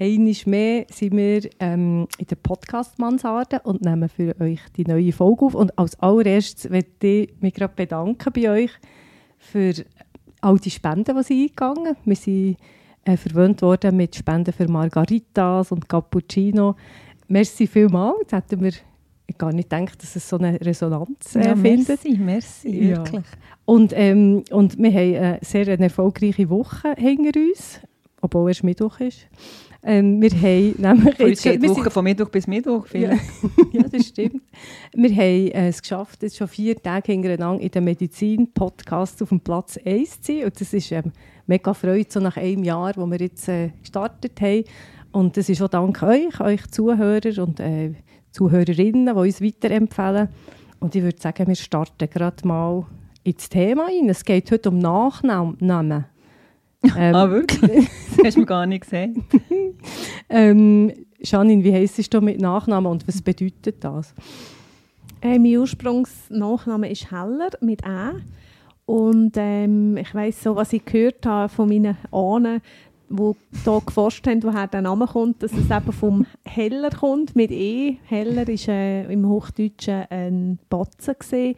Einmal mehr sind wir ähm, in der Podcast-Mansarde und nehmen für euch die neue Folge auf. Und als allererstes möchte ich mich gerade bedanken bei euch für all die Spenden, die sie eingegangen Wir sind äh, verwöhnt worden mit Spenden für Margaritas und Cappuccino. Merci vielmals. Jetzt hätten wir gar nicht gedacht, dass es so eine Resonanz äh, findet. merci, merci, Ja. Und, ähm, und wir haben eine sehr eine erfolgreiche Woche hinter uns, obwohl es Mittwoch ist. Ähm, wir haben nämlich jetzt geht wir Woche von Mittwoch bis Mittwoch. ja, ja, das stimmt. Wir haben äh, es geschafft, jetzt schon vier Tage hintereinander in den Medizin-Podcast auf dem Platz 1 zu sein. Und das ist ähm, mega Freude, so nach einem Jahr, wo wir jetzt äh, gestartet haben. Und das ist auch dank euch, euch Zuhörer und äh, Zuhörerinnen, die uns weiterempfehlen. Und ich würde sagen, wir starten gerade mal ins Thema ein. Es geht heute um Nachnamen. Ähm, Ah, wirklich? Das hast du mir gar nicht gesehen. ähm, Janine, wie heisst du mit Nachnamen und was bedeutet das? Äh, mein Ursprungsnachname ist Heller mit Ä. Und ähm, ich weiss so, was ich gehört habe von meinen Ahnen, die hier geforscht haben, woher der Name kommt, dass es eben vom Heller kommt, mit E. Heller war äh, im Hochdeutschen ein Batzen. Gewesen.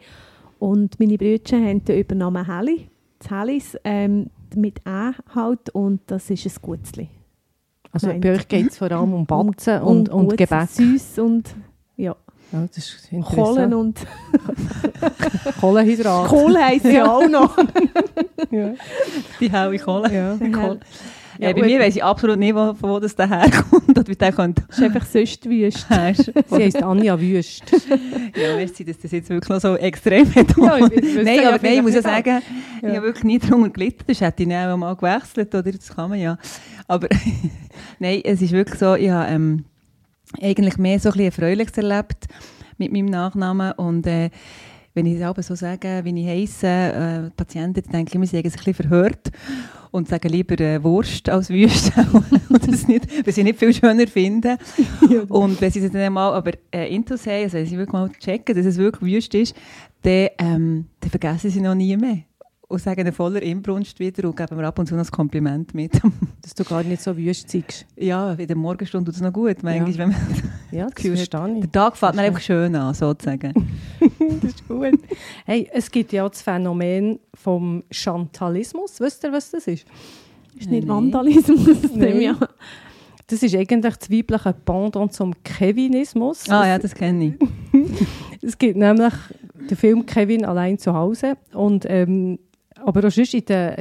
Und meine Brüder haben den Übernamen Helli, das Hellis, ähm, mit Ä halt, und das ist ein Gutzli. Also Nein. bei euch geht es vor allem um Batzen und, und, Gutes, Gebäck. Süß und ja, Ja, das ist Kohlen und Kohlenhydrat. Kohl heisst ja auch noch. ja. Die haue Kohle. Ja. Kohle. Ja, Ja, bei mir weiss ich absolut nicht, wo, von wo das daherkommt. Und wie der könnte. Das ist einfach sonst wüst. Sie heisst Anja Wüst. Ja, merci, dass das jetzt wirklich noch so extrem betont. Ja, ich wüsste Nein, aber nein, ich muss ja sagen, ich habe wirklich nie darunter gelitten. Das hätte ich dann auch mal gewechselt, oder? Das kann man ja. Aber nein, es ist wirklich so, ich habe ähm, eigentlich mehr so ein bisschen Erfreuliches erlebt mit meinem Nachnamen. Und äh, wenn ich es so sage, wie ich heisse, äh, die Patienten denken immer, sie haben sich ein bisschen verhört und sagen lieber äh, Wurst als Wüste. und das nicht, weil sie nicht viel schöner finden. Und wenn sie es dann mal aber äh, Intus haben, also wenn sie wirklich mal checken, dass es wirklich Wüst ist, dann, ähm, dann vergessen sie noch nie mehr. Und sagen voller Inbrunst wieder und geben mir ab und zu noch ein Kompliment mit. Dass du gar nicht so wüst seist. ja, in der Morgenstunde tut es noch gut. Manchmal, Ja. wenn man, Ja, das verstehe ich. der Tag fängt mir einfach schön an, sozusagen. Das ist gut. Hey, es gibt ja das Phänomen vom Chantalismus. Wisst ihr, was das ist? ist nicht Nein. Vandalismus. Nein. Ja. Das ist eigentlich das weibliche Pendant zum Kevinismus. ah ja, das kenne ich. Es gibt nämlich den Film Kevin allein zu Hause. Und, ähm, aber auch sonst in den,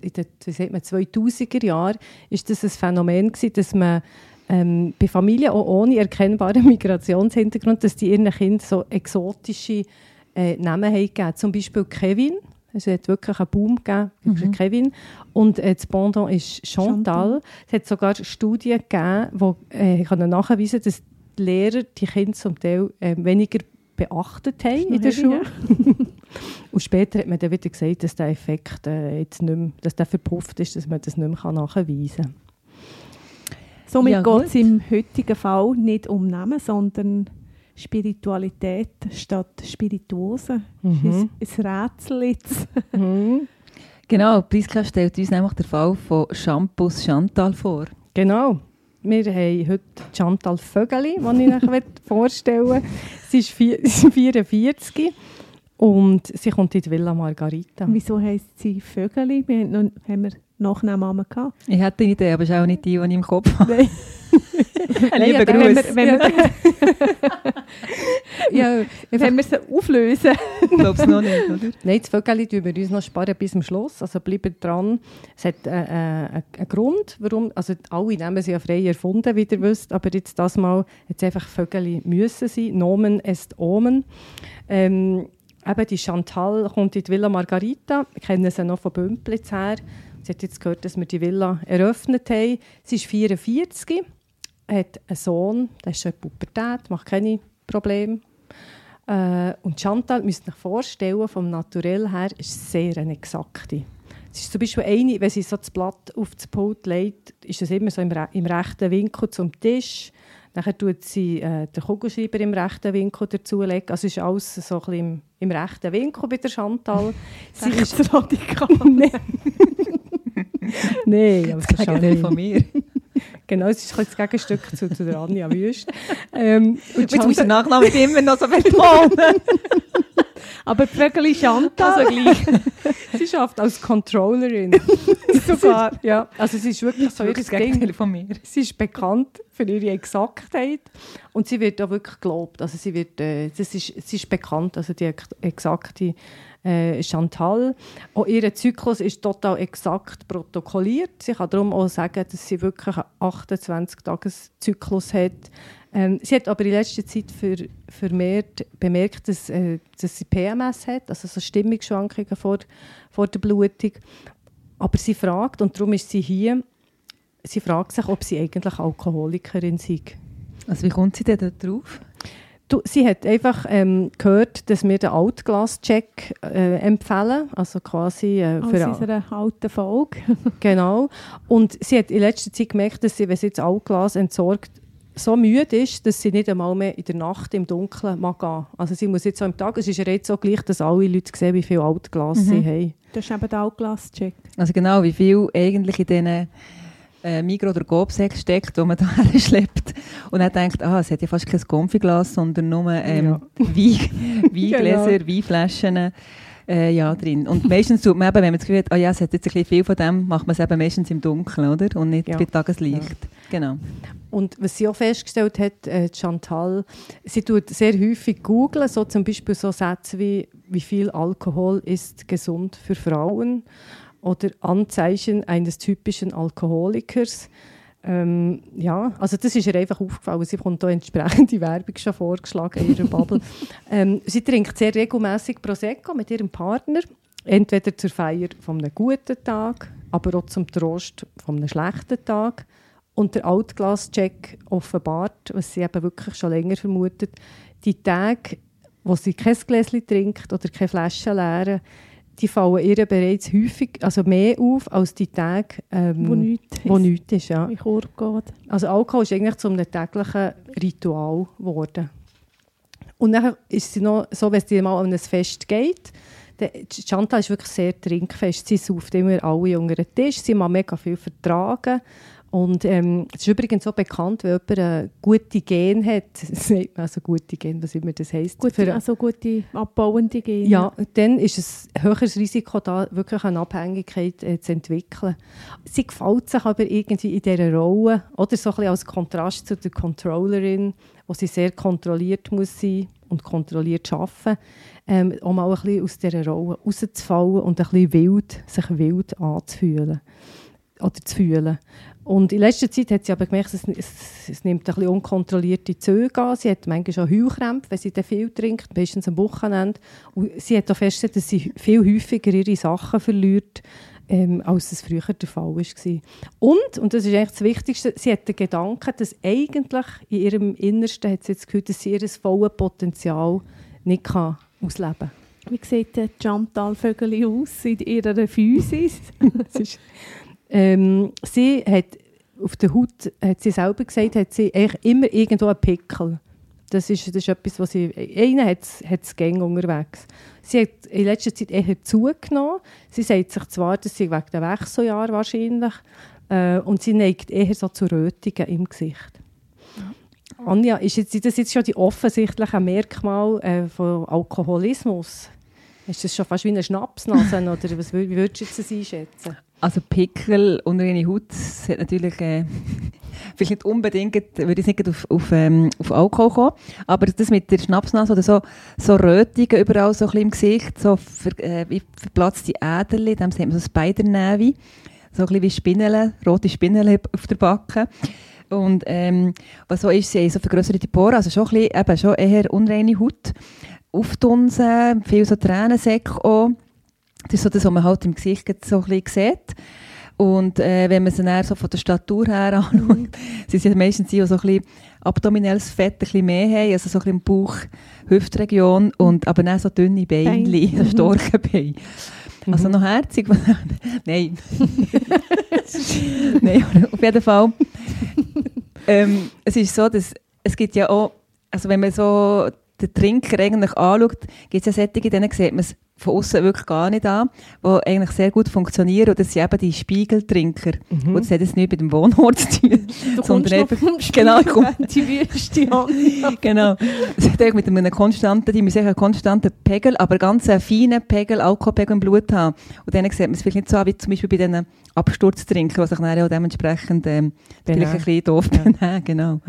in den wie sagt man, 2000er Jahren ist das ein Phänomen gewesen, dass man ähm, bei Familien auch ohne erkennbaren Migrationshintergrund, dass die ihren Kindern so exotische äh, Namen haben gegeben. Zum Beispiel Kevin. Es hat wirklich einen Boom gegeben, für Kevin. Und äh, das Pendant ist Chantal. Es hat sogar Studien gegeben, die äh, nachweisen dass die Lehrer die Kinder zum Teil äh, weniger beachtet haben in der Schule. Und später hat man dann wieder gesagt, dass der Effekt äh, jetzt nicht mehr, dass der verpufft ist, dass man das nicht mehr nachweisen kann. Somit Ja, geht es im heutigen Fall nicht um Namen, sondern Spiritualität statt Spirituose. Mhm. Das ist ein Rätsel jetzt. Mhm. Genau, Priska stellt uns nämlich den Fall von Shampoos Chantal vor. Genau. Wir haben heute Chantal Vögeli, die ich euch vorstellen möchte. Sie ist vier- sie ist 44 und sie kommt in die Villa Margarita. Wieso heisst sie Vögeli? Wir haben, noch, haben wir Nachnamen gehabt. Ich hätte eine Idee, aber es ist auch nicht die, die ich im Kopf habe. Nein. Lieber ja, Gruß. Wenn wir, wenn wir, Ja, wenn wir sie auflösen. Ich glaube es noch nicht, oder? Nein, das Vögeli tun wir uns noch sparen bis zum Schluss. Also bleiben dran. Es hat äh, äh, einen Grund, warum. Also alle Namen sind ja frei erfunden, wie ihr wisst. Aber jetzt das Mal jetzt einfach Vögeli müssen sein. Nomen est Omen. Ähm, eben die Chantal kommt in die Villa Margarita. Wir kennen sie noch von Bümplitz her. Sie hat jetzt gehört, dass wir die Villa eröffnet haben. Sie ist 44 hat einen Sohn, der ist schon in Pubertät, macht keine Probleme. Äh, und Chantal, müsst ihr euch vorstellen, vom Naturell her, ist sehr eine exakte. Es ist zum Beispiel eine, wenn sie so das Blatt auf das Pult legt, ist es immer so im, re im rechten Winkel zum Tisch. Dann tut sie äh, den Kugelschreiber im rechten Winkel dazulegen. Also ist alles so ein bisschen im, im rechten Winkel bei der Chantal. sie ist radikal. Nein, aber das ist nicht von mir. Genau, es ist das Gegenstück zu, zu der Anja Wüst. Ähm, und Jetzt muss der Nachname immer noch so betonen. Aber Vögeli Chantal. Also gleich. sie schafft als Controllerin. Sogar. Ja, also sie ist wirklich so ihr Ding. von mir. Sie ist bekannt für ihre Exaktheit und sie wird auch wirklich gelobt. Also sie wird, äh, das ist, sie ist bekannt, also die exakte äh, Chantal. Auch ihr Zyklus ist total exakt protokolliert. Sie kann darum auch sagen, dass sie wirklich einen 28-Tages-Zyklus hat. Ähm, sie hat aber in letzter Zeit für, vermehrt bemerkt, dass, äh, dass sie PMS hat, also so Stimmungsschwankungen vor, vor der Blutung. Aber sie fragt, und darum ist sie hier, sie fragt sich, ob sie eigentlich Alkoholikerin sei. Also wie kommt sie denn da drauf? Du, sie hat einfach ähm, gehört, dass wir den Altglas-Check äh, empfehlen, also quasi äh, für Aus unserer alten Folge. genau. Und sie hat in letzter Zeit gemerkt, dass sie, wenn sie jetzt Altglas entsorgt, so müde ist, dass sie nicht einmal mehr in der Nacht im Dunkeln mag gehen. Also sie muss jetzt so am Tag, es ist ja jetzt so gleich, dass alle Leute sehen, wie viel Altglas mhm. sie haben. Das ist eben der Altglas-Check. Also genau, wie viel eigentlich in diesen äh, Migro oder Gobsex steckt, wo man da schleppt und dann denkt, ah, es hat ja fast kein Konfiglas, sondern nur ähm, ja. Wein, Weingläser, genau. Weinflaschen äh, ja, drin. Und meistens tut man eben, wenn man das Gefühl hat, oh ja, es hat jetzt ein bisschen viel von dem, macht man es eben meistens im Dunkeln, oder? Und nicht ja. bei Tageslicht. Ja. Genau. Und was sie auch festgestellt hat, äh, Chantal, sie tut sehr häufig googeln, so zum Beispiel so Sätze wie, wie viel Alkohol ist gesund für Frauen oder Anzeichen eines typischen Alkoholikers. Ähm, ja, also das ist ihr einfach aufgefallen. Sie bekommt da entsprechende Werbung schon vorgeschlagen in ihrer Bubble. ähm, sie trinkt sehr regelmäßig Prosecco mit ihrem Partner, entweder zur Feier von einem guten Tag, aber auch zum Trost von einem schlechten Tag. Und der Altglas-Check offenbart, was sie eben wirklich schon länger vermutet, die Tage, wo sie kein Gläschen trinkt oder keine Flasche leeren, die fallen ihr bereits häufig, also mehr auf als die Tage, ähm, wo nichts wo nichts ist. Ja. Wie Kur geht. Also Alkohol ist eigentlich zu einem täglichen Ritual geworden. Und dann ist sie noch so, wenn sie mal an ein Fest geht, der Chantal ist wirklich sehr trinkfest. Sie sauft immer alle unter den Tisch, sie mag mega viel vertragen. Und ähm, es ist übrigens so bekannt, wenn jemand eine gute Gen hat, also gute Gen, was immer das heisst. Gute, für, also gute abbauende Gene. Ja, dann ist es ein höheres Risiko, da wirklich eine Abhängigkeit äh, zu entwickeln. Sie gefällt sich aber irgendwie in dieser Rolle, oder so ein bisschen als Kontrast zu der Controllerin, wo sie sehr kontrolliert muss sein und kontrolliert arbeiten, ähm, um auch ein bisschen aus dieser Rolle rauszufallen und ein bisschen wild, sich wild anzufühlen oder zu fühlen. Und in letzter Zeit hat sie aber gemerkt, es, es, es nimmt ein bisschen unkontrollierte Züge an. Sie hat manchmal schon Heulkrämpfe, wenn sie dann viel trinkt, meistens am Wochenende. Und sie hat auch festgestellt, dass sie viel häufiger ihre Sachen verliert, ähm, als es früher der Fall war. Und, und das ist eigentlich das Wichtigste, sie hat den Gedanken, dass eigentlich in ihrem Innersten hat sie jetzt gehört, dass sie ihr volles Potenzial nicht kann ausleben kann. Wie sieht der Chantal Vögeli aus in ihrer Physis? Ähm, sie hat auf der Haut, hat sie selber gesagt, hat sie immer irgendwo einen Pickel. Das ist, das ist etwas, was sie, einen hat es gäng unterwegs. Sie hat in letzter Zeit eher zugenommen. Sie sagt sich zwar, dass sie wegen der Wechseljahr wahrscheinlich, äh, und sie neigt eher so zu Rötungen im Gesicht. Ja. Anja, ist jetzt, das jetzt schon die offensichtlichen Merkmale äh, von Alkoholismus? Ist das schon fast wie eine Schnapsnase oder was, wie würdest du das einschätzen? Also Pickel unter eine Haut hat natürlich äh, vielleicht nicht unbedingt, würde ich nicht auf, auf, ähm, auf Alkohol kommen, aber das mit der Schnapsnase oder so, so Rötungen überall so ein im Gesicht, so ver, äh, wie verplatzte Äderchen, dem nennt man so Spider-Navy, so ein bisschen wie Spinnele, rote Spinnele auf der Backe. Und ähm, was so ist, sie haben so vergrößerte Poren, also schon, ein bisschen, eben, schon eher unreine Haut, Auftunsen, viel so Tränensäcke auch. Das ist so das, was man halt im Gesicht so ein bisschen sieht. Und äh, wenn man sie dann so von der Statur her anschaut, Mhm. sie sind meistens die, die so ein bisschen abdominelles Fett ein bisschen mehr haben, also so ein bisschen im Bauch, Hüftregion, und, aber dann so dünne Beine, Beine. so Mhm. starke Beine. Also Mhm. noch herzig. Nein. Nein, auf jeden Fall. ähm, es ist so, dass es gibt ja auch, also wenn man so den Trinker eigentlich anschaut, gibt es ja solche, denen sieht man es von außen wirklich gar nicht an, die eigentlich sehr gut funktionieren. Und das sind eben die Spiegeltrinker. Mhm. Und das hat jetzt nicht mit dem Wohnort zu tun. Du Sondern einfach- genau, ich komm- Spiegel, die Wüste an. genau. Es hat mit einem konstanten, die müssen einen konstanten Pegel, aber ganz einen feinen Pegel, Alkoholpegel im Blut haben. Und dann sieht man es vielleicht nicht so an, wie zum Beispiel bei diesen Absturztrinkern, die sich dann auch dementsprechend ähm, vielleicht ein bisschen doof Ja. benehmen. Genau.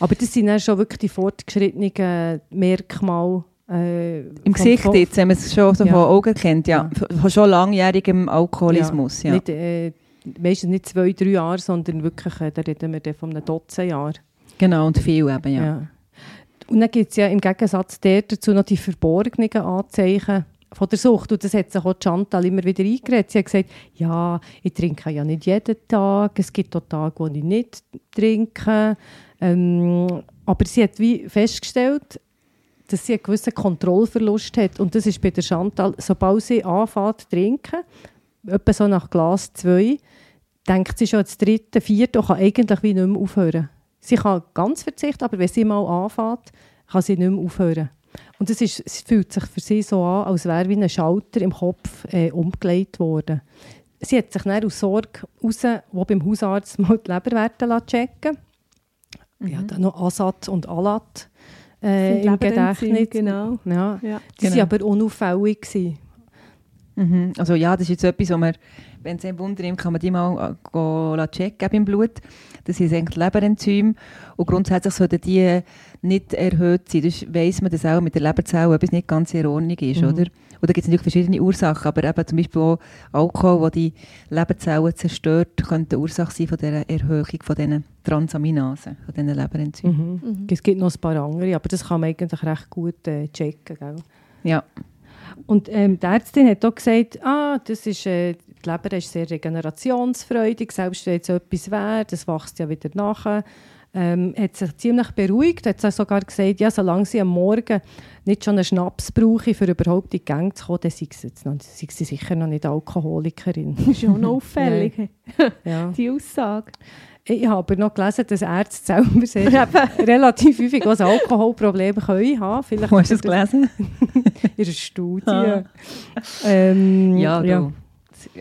Aber das sind dann schon wirklich die fortgeschrittenen Merkmale. Äh, Im Gesicht jetzt, wenn man es schon so Ja. von Augen kennt, ja. Von schon langjährigem Alkoholismus, ja. Nicht, äh, meistens nicht zwei, drei Jahre, sondern wirklich, äh, da reden wir dann von einem Dutzend Jahren. Genau, und viel eben, ja. Ja. Und dann gibt es ja im Gegensatz dazu noch die verborgenen Anzeichen von der Sucht. Und das hat sich auch Chantal immer wieder eingeredet. Sie hat gesagt, ja, ich trinke ja nicht jeden Tag, es gibt auch Tage, wo ich nicht trinke. Ähm, aber sie hat wie festgestellt, dass sie einen gewissen Kontrollverlust hat. Und das ist bei der Chantal, sobald sie anfängt zu trinken, etwa so nach Glas 2, denkt sie schon ans dritte, vierte und kann eigentlich wie nicht mehr aufhören. Sie kann ganz verzichten, aber wenn sie mal anfängt, kann sie nicht mehr aufhören. Und es, ist, es fühlt sich für sie so an, als wäre wie ein Schalter im Kopf äh, umgelegt worden. Sie hat sich dann aus Sorge raus, wo beim Hausarzt mal die Leberwerte checken lassen. Ja, dann noch Asat und Alat äh, Sind im Leberenzyme, Gedächtnis. Genau. Ja, Ja. die Genau. waren aber unauffällig. Gewesen. Mhm. Also ja, das ist jetzt etwas, wo man, wenn es einen Wunder nimmt, kann man die mal äh, checken im Blut. Das sind eigentlich Leberenzyme und grundsätzlich sollten die nicht erhöht sein. Das weiss man, dass auch mit der Leberzelle etwas nicht ganz in Ordnung ist, Mhm. oder? Und da gibt es natürlich verschiedene Ursachen, aber eben zum Beispiel auch Alkohol, der die Leberzellen zerstört, könnte die Ursache sein von dieser Erhöhung von diesen Transaminasen, von diesen Leberenzymen. Mhm. Mhm. Es gibt noch ein paar andere, aber das kann man eigentlich recht gut äh, checken. Gell? Ja. Und ähm, die Ärztin hat auch gesagt, ah, das ist, äh, die Leber ist sehr regenerationsfreudig, selbst wenn jetzt etwas wäre, das wächst ja wieder nach. Ähm, hat sich ziemlich beruhigt, hat sogar gesagt, ja, solange sie am Morgen nicht schon einen Schnaps brauche, um überhaupt in die Gang zu kommen, dann sei sie, jetzt noch, sei sie sicher noch nicht Alkoholikerin. Das ist schon noch auffällig, ja. die Aussage. Ich habe aber noch gelesen, dass Ärzte selber sehr relativ häufig ein Alkoholproblem können haben. Vielleicht Wo hast du das gelesen? in einer Studie. Ah. Ähm, Ja, ja.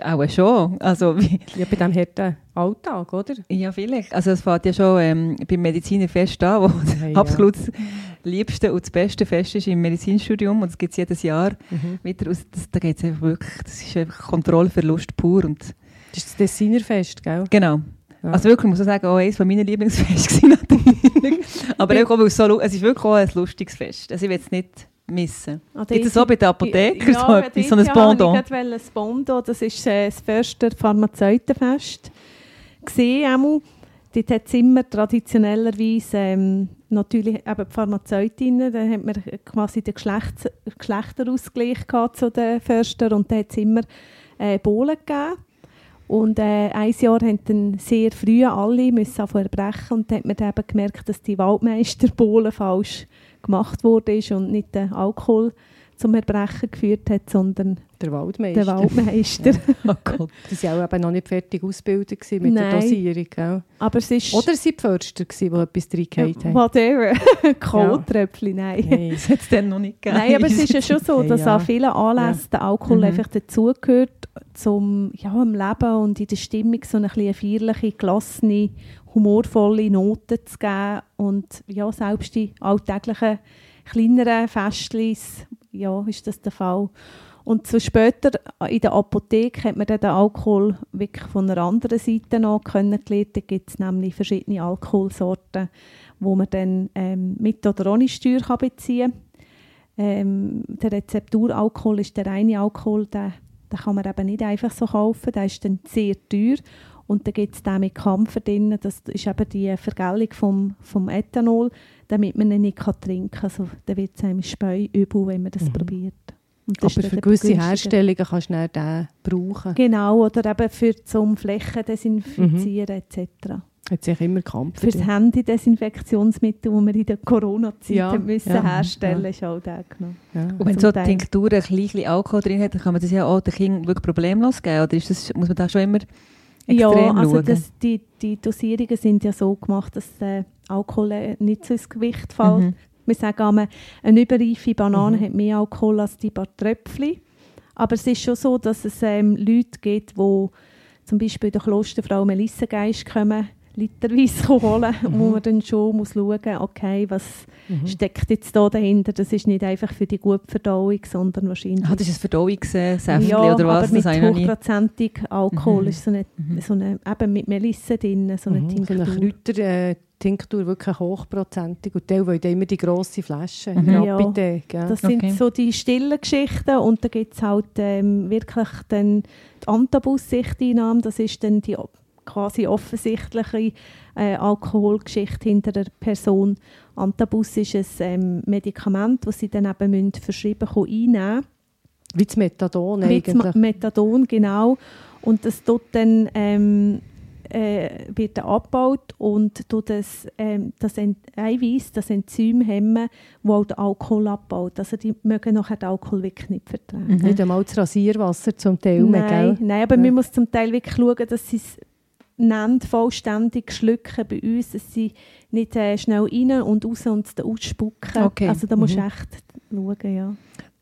Auch schon. Also, wie, Ja, bei diesem harten Alltag, oder? Ja, vielleicht. Also es fängt ja schon ähm, beim Mediziner fest an, wo das Hey, absolut das liebste und das beste Fest ist im Medizinstudium und das gibt es jedes Jahr Mhm. wieder. Aus, das, da geht's einfach wirklich, das ist einfach Kontrollverlust pur und Das ist das Dessinerfest, gell? genau. Ja. Also wirklich, muss ich sagen, auch eines von meinen Lieblingsfeste gewesen, natürlich. Aber auch, weil es, so, es ist wirklich auch ein lustiges Fest. Also ich will es nicht missen. Ah, Gibt es so bei den Apothekern so Ja, etwas, so ein Pendant? Ich gerade ein Bondo, das ist äh, das Förster Pharmazeutenfest. Gesehen. Dort hat es immer traditionellerweise ähm, natürlich eben die Pharmazeutinnen, da hat man quasi den Geschlechts Geschlechterausgleich gehabt zu den Förstern und da hat es immer äh, Bohlen gegeben. Und äh, ein Jahr haben dann sehr früh alle müssen erbrechen und da hat man dann eben gemerkt, dass die Waldmeisterbohlen falsch gemacht wurde und nicht der Alkohol zum Erbrechen geführt hat, sondern Der Waldmeister. der Waldmeister. Oh Gott. Die waren auch eben noch nicht fertig ausgebildet gewesen mit der Nein. Dosierung. Gell? Aber es ist... Oder sie die Förster, gewesen, die etwas reingehauen haben. Whatever. Kohltröpfchen, nein. Hey. Das hat es dann noch nicht gegeben. Nein, aber es ist ja schon so, Hey, dass ja. an vielen Anlässen der Alkohol Mhm. einfach dazugehört, zum ja, im Leben und in der Stimmung so eine feierliche, gelassene, humorvolle Note zu geben. Und ja, selbst die alltäglichen kleineren Festlis, ja, ist das der Fall. Und so später in der Apotheke hat man dann den Alkohol wirklich von einer anderen Seite noch kennengelernt. Da gibt es nämlich verschiedene Alkoholsorten, wo man dann ähm, mit oder ohne Steuer kann beziehen kann. Ähm, der Rezepturalkohol ist der reine Alkohol, den, den kann man eben nicht einfach so kaufen, der ist dann sehr teuer. Und dann gibt es den mit Kampfer drin, das ist eben die Vergällung vom, vom Ethanol, damit man ihn nicht kann trinken kann. Also, dann wird es einem Speu übel, wenn man das Mhm. probiert. Und das Aber für gewisse günstiger. Herstellungen kannst du dann den brauchen. Genau, oder eben für zum Flächen desinfizieren etc. Hat sich immer Kampf. Für das Handy-Desinfektionsmittel, das wir in der Corona-Zeit Ja, müssen ja, herstellen ja. ist auch der genommen. ja. Und wenn Zum so Teil. Tinktur ein bisschen Alkohol drin hat, dann kann man das ja auch den Kindern wirklich problemlos geben. Oder ist das, muss man da schon immer Ja, also das, die, die Dosierungen sind ja so gemacht, dass der Alkohol äh, nicht so ins Gewicht fällt. Mhm. Wir sagen einmal, eine überreife Banane Mhm. hat mehr Alkohol als die paar Tröpfchen. Aber es ist schon so, dass es ähm, Leute gibt, die zum Beispiel der Klosterfrau Melissengeist kommen, literweise holen, Mhm. wo man dann schon muss schauen muss, okay, was Mhm. steckt jetzt da dahinter. Das ist nicht einfach für die gute Verdauung, sondern wahrscheinlich... Ah, das ist ein Verdauungssäftchen ja, oder was? aber mit hochprozentig Alkohol Mhm. ist so eine, Mhm. so eine, eben mit Melisse drin, so eine Mhm, Tinktur. So eine Kräuter-Tinktur, wirklich hochprozentig. Und die wollen immer die grosse Flasche Mhm. Ja. Ja. Das sind Okay. so die stillen Geschichten und da gibt es halt ähm, wirklich dann die Antabus-Sichteinnahme, das ist dann die quasi offensichtliche äh, Alkoholgeschichte hinter der Person. Antabus ist ein ähm, Medikament, das sie dann eben müssen verschrieben können, einnehmen Wie das Methadon eigentlich. Ma- Methadon, genau. Und das tut dann, ähm, äh, wird dann abgebaut und tut das, ähm, das Eiweiß, das Enzym hemmen, das auch den Alkohol abbaut. Also die mögen nachher den Alkohol wirklich nicht vertragen. Mhm. Nicht einmal das Rasierwasser zum Teil mehr, Nein, gell? nein, aber Ja. man muss zum Teil wirklich schauen, dass sie es nennt, vollständig schlucken bei uns, dass sie nicht äh, schnell rein und raus und ausspucken. Okay. Also da musst du Mhm. echt schauen, ja.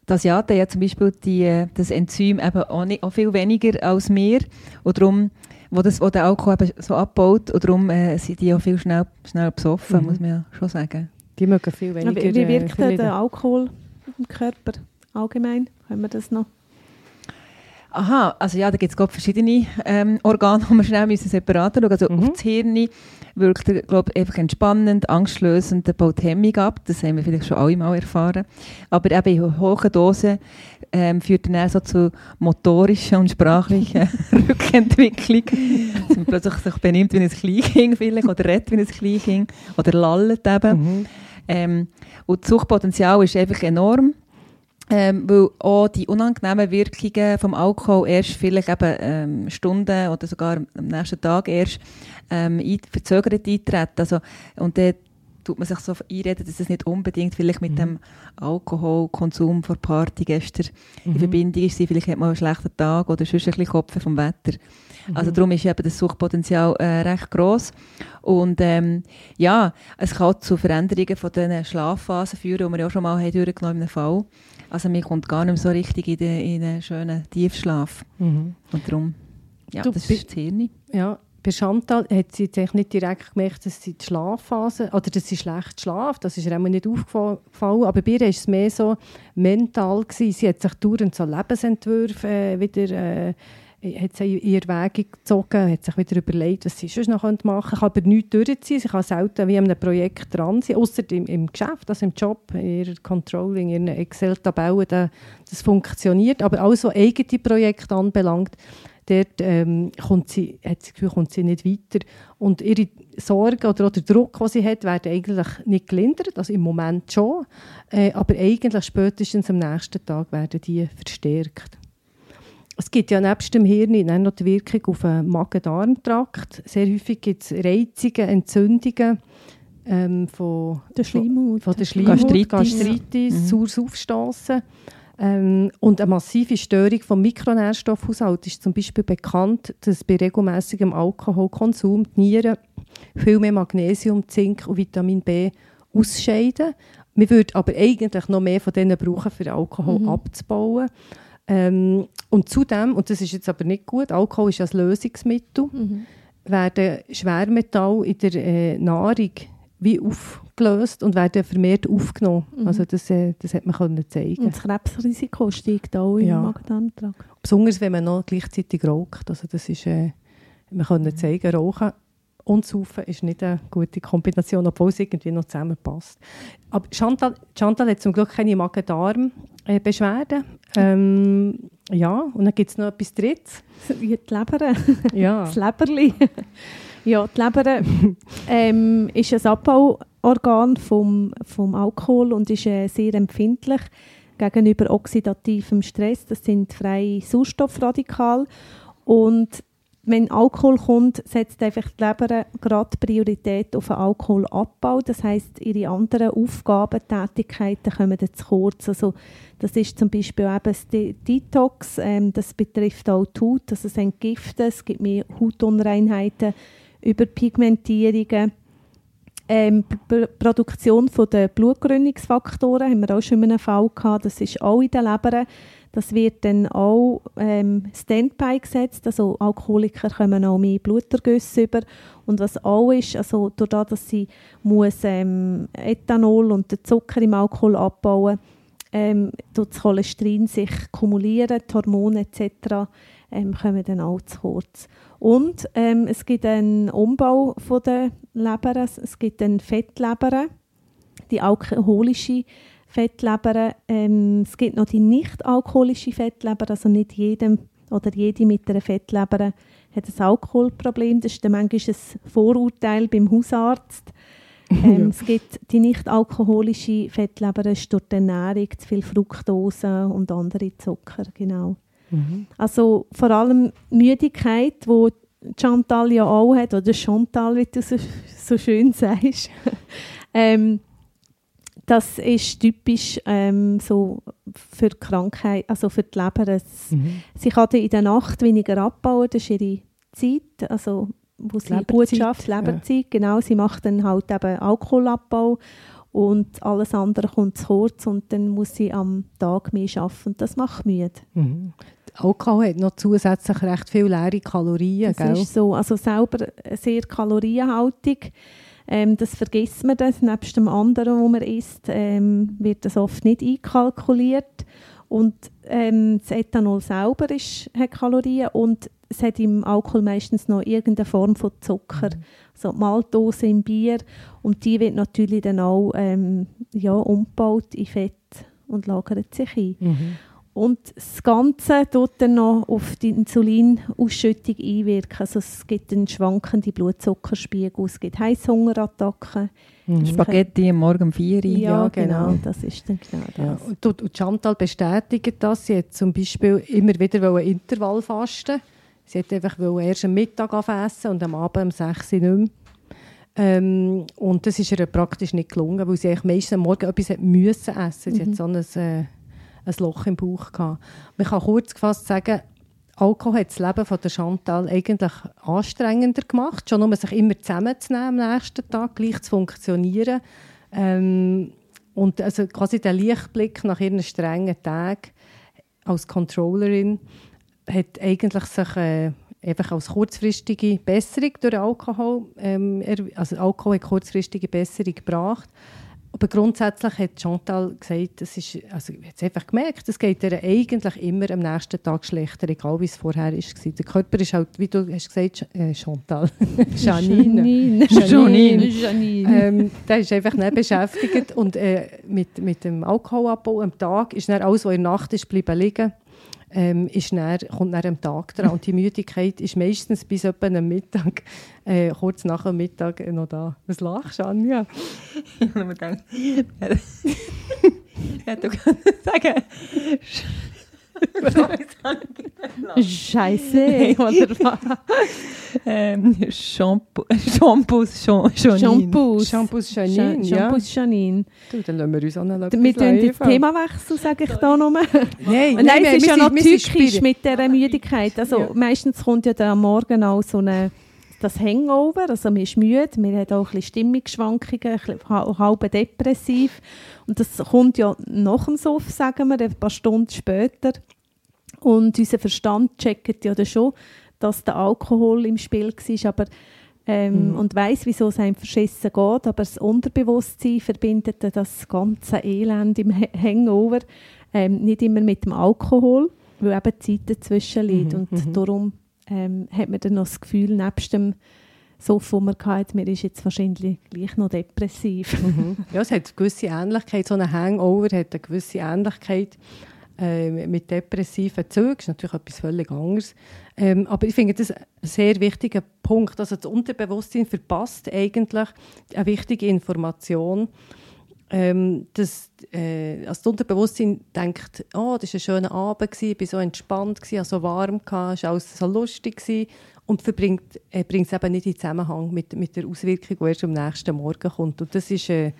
Die Asiaten ja zum Beispiel die, äh, das Enzym eben auch, nicht, auch viel weniger als wir. Und darum, wo, das, wo der Alkohol eben so abbaut, und darum äh, sind die auch viel schnell, schnell besoffen, Mhm. muss man ja schon sagen. Die mögen viel Ja, weniger Wie, wie äh, wirkt verleiden. der Alkohol im Körper allgemein? Können wir das noch? Aha, also ja, da gibt es verschiedene ähm, Organe, die wir schnell müssen separat schauen Also Mhm. auf das Hirn wirkt er, glaube ich, einfach entspannend, angstlösend, er baut Hemmung ab. Das haben wir vielleicht schon alle mal erfahren. Aber eben in hohen Dosen ähm, führt er dann so zu motorischer und sprachlicher Rückentwicklung. Dass man plötzlich sich benimmt wie ein Kleinkind vielleicht, oder redet wie ein Kleinkind, oder lallt eben. Mhm. Ähm, und das Suchtpotenzial ist einfach enorm, ähm, weil auch die unangenehmen Wirkungen vom Alkohol erst vielleicht eben ähm, Stunden oder sogar am nächsten Tag erst ähm, ein, verzögert eintreten. Also, und dann tut man sich so einreden, dass es nicht unbedingt vielleicht mit Mhm. dem Alkoholkonsum vor Party gestern in Mhm. Verbindung ist. Vielleicht hat man einen schlechten Tag oder sonst ein bisschen Kopf vom Wetter. Also Mhm. darum ist eben das Suchtpotenzial äh, recht groß und ähm, ja, es kann zu Veränderungen von den Schlafphasen führen, die wir ja auch schon mal haben durchgenommen einem Fall. Also man kommt gar nicht mehr so richtig in den, in den schönen Tiefschlaf Mhm. und darum, ja, Du das ist das Hirn. Ja, bei Chantal hat sie jetzt nicht direkt gemerkt, dass sie die Schlafphase, oder dass sie schlecht schlaft, das ist ihr nicht aufgefallen, aber bei ihr war es mehr so mental. Gewesen. Sie hat sich dauernd so Lebensentwürfe äh, wieder äh, hat sie in Erwägung gezogen, hat sich wieder überlegt, was sie sonst noch machen könnte, kann aber nichts durchziehen. Sie kann selten wie an einem Projekt dran sein, außer im, im Geschäft, also im Job, in ihrer Controlling, in ihren Excel-Tabellen, da- das funktioniert. Aber alles, was eigene Projekte anbelangt, dort ähm, kommt sie, hat sie Gefühl, kommt sie nicht weiter. Und ihre Sorgen oder der Druck, den sie hat, werden eigentlich nicht gelindert, also im Moment schon, äh, aber eigentlich spätestens am nächsten Tag werden die verstärkt. Es gibt ja nebst dem Hirn noch die Wirkung auf den Magen-Darm-Trakt. Sehr häufig gibt es Reizungen, Entzündungen ähm, von, Der Schleimhaut. von der Schleimhaut, Gastritis. Gastritis, Mhm. saures Aufstossen. Ähm, und eine massive Störung vom Mikronährstoffhaushalt ist zum Beispiel bekannt, dass bei regelmäßigem Alkoholkonsum die Nieren viel mehr Magnesium, Zink und Vitamin B ausscheiden. Man würde aber eigentlich noch mehr von denen brauchen, für Alkohol Mhm. abzubauen. Ähm, und zudem, und das ist jetzt aber nicht gut, Alkohol ist ein Lösungsmittel, Mhm. werden Schwermetalle in der äh, Nahrung wie aufgelöst und werden vermehrt aufgenommen. Mhm. Also das, äh, das hat man können zeigen. Und das Krebsrisiko steigt auch im Ja. Magen-Darm-Trakt. Besonders wenn man noch gleichzeitig raucht. Also das ist, äh, wir können zeigen, Rauchen und Saufen ist nicht eine gute Kombination, obwohl es irgendwie noch zusammenpasst. Aber Chantal, Chantal hat zum Glück keine Magen-Darm-Beschwerden. Ähm, ja, und dann gibt es noch etwas Drittes. Die Leber. Ja. Das Leberli. ja, die Leber ähm, ist ein Abbauorgan vom, vom Alkohol und ist äh, sehr empfindlich. gegenüber oxidativem Stress. Das sind freie Sauerstoffradikale. Und wenn Alkohol kommt, setzt einfach die Leber gerade Priorität auf den Alkoholabbau. Das heißt, ihre anderen Aufgaben, Tätigkeiten kommen zu kurz. Also, das ist zum Beispiel eben das Detox, ähm, das betrifft auch die Haut, also es entgiften, es gibt mehr Hautunreinheiten, Überpigmentierungen. Ähm, Produktion der Blutgründungsfaktoren haben wir auch schon in einem Fall gehabt, das ist auch in der Leber. Das wird dann auch ähm, Standby gesetzt, also Alkoholiker kommen auch mehr Blutergüsse über. Und was auch ist, also dadurch, dass sie muss, ähm, Ethanol und den Zucker im Alkohol abbauen ähm, das Cholesterin sich kumulieren, die Hormone etc. Ähm, kommen dann auch zu kurz. Und ähm, es gibt einen Umbau von der Leber, es gibt eine Fettleber, die alkoholische Fettleber. Ähm, es gibt noch die nicht-alkoholische Fettleber, also nicht jedem oder jede mit einer Fettleber hat ein Alkoholproblem. Das ist dann manchmal ein Vorurteil beim Hausarzt. Ähm, ja. Es gibt die nicht-alkoholische Fettleber, das ist durch die Ernährung, zu viel Fructose und andere Zucker, genau. Mhm. Also vor allem Müdigkeit, wo Chantal ja auch hat, oder Chantal, wie du so, so schön sagst. ähm, das ist typisch ähm, so für die Krankheit, also für die Leber. Es, mhm. Sie kann in der Nacht weniger abbauen, das ist ihre Zeit, also wo sie Leberzeit, gut schafft, Leberzeit, ja. genau. Sie macht dann halt eben Alkoholabbau und alles andere kommt zu kurz und dann muss sie am Tag mehr arbeiten und das macht müde. Mhm. Alkohol hat noch zusätzlich recht viele leere Kalorien, das gell? ist so, also selber sehr kalorienhaltig. Ähm, das vergisst man das. Nebst dem anderen, was man isst, ähm, wird das oft nicht einkalkuliert. Und ähm, das Ethanol selber ist, hat Kalorien und es hat im Alkohol meistens noch irgendeine Form von Zucker, mhm. so Maltose im Bier und die wird natürlich dann auch ähm, ja, umgebaut in Fett und lagert sich ein. Mhm. Und das Ganze tut dann noch auf die Insulinausschüttung einwirken. Also es gibt einen schwankenden Blutzuckerspiegel, es gibt Heißhungerattacken. Mhm. Spaghetti am Morgen um 4 Uhr. Ja, ja genau. genau. das ist dann genau das. Ja. Und, und Chantal bestätigt das. Sie hat zum Beispiel immer wieder Intervall fasten. Sie hat einfach erst am Mittag essen und am Abend um 6 Uhr nicht mehr. Ähm, und das ist ihr praktisch nicht gelungen, weil sie meistens am Morgen etwas hat müssen essen. Sie mhm. hat so ein... Äh, ein Loch im Bauch gehabt. Man kann kurz gefasst sagen, Alkohol hat das Leben von der Chantal eigentlich anstrengender gemacht, schon um sich immer zusammenzunehmen am nächsten Tag, gleich zu funktionieren. Ähm, und also quasi der Lichtblick nach ihren strengen Tagen als Controllerin hat eigentlich sich äh, einfach als kurzfristige Besserung durch Alkohol, ähm, also Alkohol hat kurzfristige Besserung gebracht. Aber grundsätzlich hat Chantal gesagt, das ist, also ich habe einfach gemerkt, es geht ihr eigentlich immer am nächsten Tag schlechter, egal wie es vorher war. Der Körper ist halt, wie du hast gesagt, äh, Chantal, Janine. Janine. Janine. Ähm, der ist einfach nicht beschäftigt und äh, mit, mit dem Alkoholabbau am Tag ist dann alles, was in der Nacht ist, bleiben liegen ähm, ist dann, kommt dann am Tag dran. Und die Müdigkeit ist meistens bis etwa am Mittag, äh, kurz nach dem Mittag noch da. Was lachst du, Anja? ich habe mir gedacht, du kannst sagen, Scheiße, ähm, Shampoo, Shampoos, Shampoos. Shampoos Janine. Shampoos Janine. Du, dann lassen wir uns auch noch tun den Themawechsel, sage ich da nochmal. Nein, nein, nein, es ist ja noch tückisch mit dieser Müdigkeit. Also meistens kommt ja dann am Morgen auch so eine das Hangover, also man ist müde, man hat auch ein bisschen Stimmungsschwankungen, ein bisschen halb depressiv und das kommt ja nach dem Suff, sagen wir, ein paar Stunden später und unser Verstand checkt ja dann schon, dass der Alkohol im Spiel war, aber ähm, mhm. und weiß, wieso es einem verschissen geht, aber das Unterbewusstsein verbindet das ganze Elend im Hangover ähm, nicht immer mit dem Alkohol, weil eben Zeit dazwischen liegt mhm. und mhm. darum ähm, hat man dann noch das Gefühl, nebst dem Sofa, das man hatte, man ist jetzt wahrscheinlich gleich noch depressiv. Mhm. Ja, es hat eine gewisse Ähnlichkeit, so ein Hangover hat eine gewisse Ähnlichkeit äh, mit depressiven Zügen, das ist natürlich etwas völlig anderes. Ähm, aber ich finde das ein sehr wichtiger Punkt, also das Unterbewusstsein verpasst eigentlich eine wichtige Information ähm, dass äh, also das Unterbewusstsein denkt, oh, das war ein schöner Abend, ich war so entspannt, so warm, es war alles so lustig. Und verbringt, äh, bringt es eben nicht in Zusammenhang mit, mit der Auswirkung, die erst am nächsten Morgen kommt. Und das ist... Äh,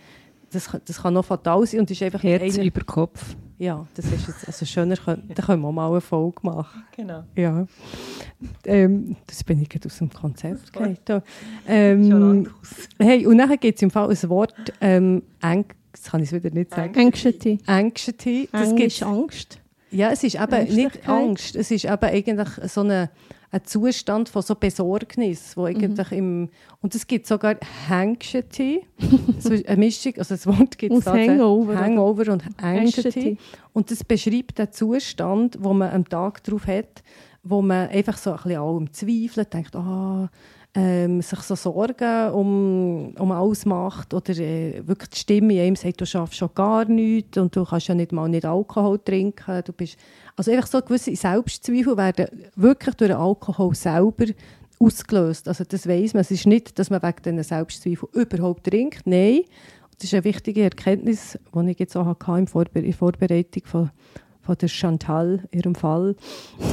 das, das kann noch fatal sein und ist einfach Herz über Kopf. Ja, das ist jetzt, also schöner, da können wir mal eine Folge machen. Genau. Ja. Ähm, das bin ich aus dem Konzept. Ähm, hey, und dann gibt es im Fall ein Wort, ähm, Eng, das kann ich wieder nicht sagen. Anxiety. Anxiety. Das gibt Angst. Ja, es ist eben nicht Angst, es ist eben eigentlich so eine ein Zustand von so Besorgnis, wo eigentlich mhm. im und es gibt sogar Anxiety, so eine Mischung, also das Wort gibt es Hangover, Hangover und Anxiety. und das beschreibt den Zustand, wo man am Tag drauf hat, wo man einfach so ein bisschen allem zweifelt, denkt, ah, ähm, sich so Sorgen um, um alles macht oder äh, wirklich die Stimme in einem sagt, du schaffst schon gar nichts und du kannst ja nicht mal nicht Alkohol trinken, du bist also einfach so gewisse Selbstzweifel werden wirklich durch den Alkohol selber ausgelöst. Also das weiß man. Es ist nicht, dass man wegen diesen Selbstzweifeln überhaupt trinkt. Nein, das ist eine wichtige Erkenntnis, die ich jetzt auch hatte in Vorbereitung von, von der Chantal, ihrem Fall,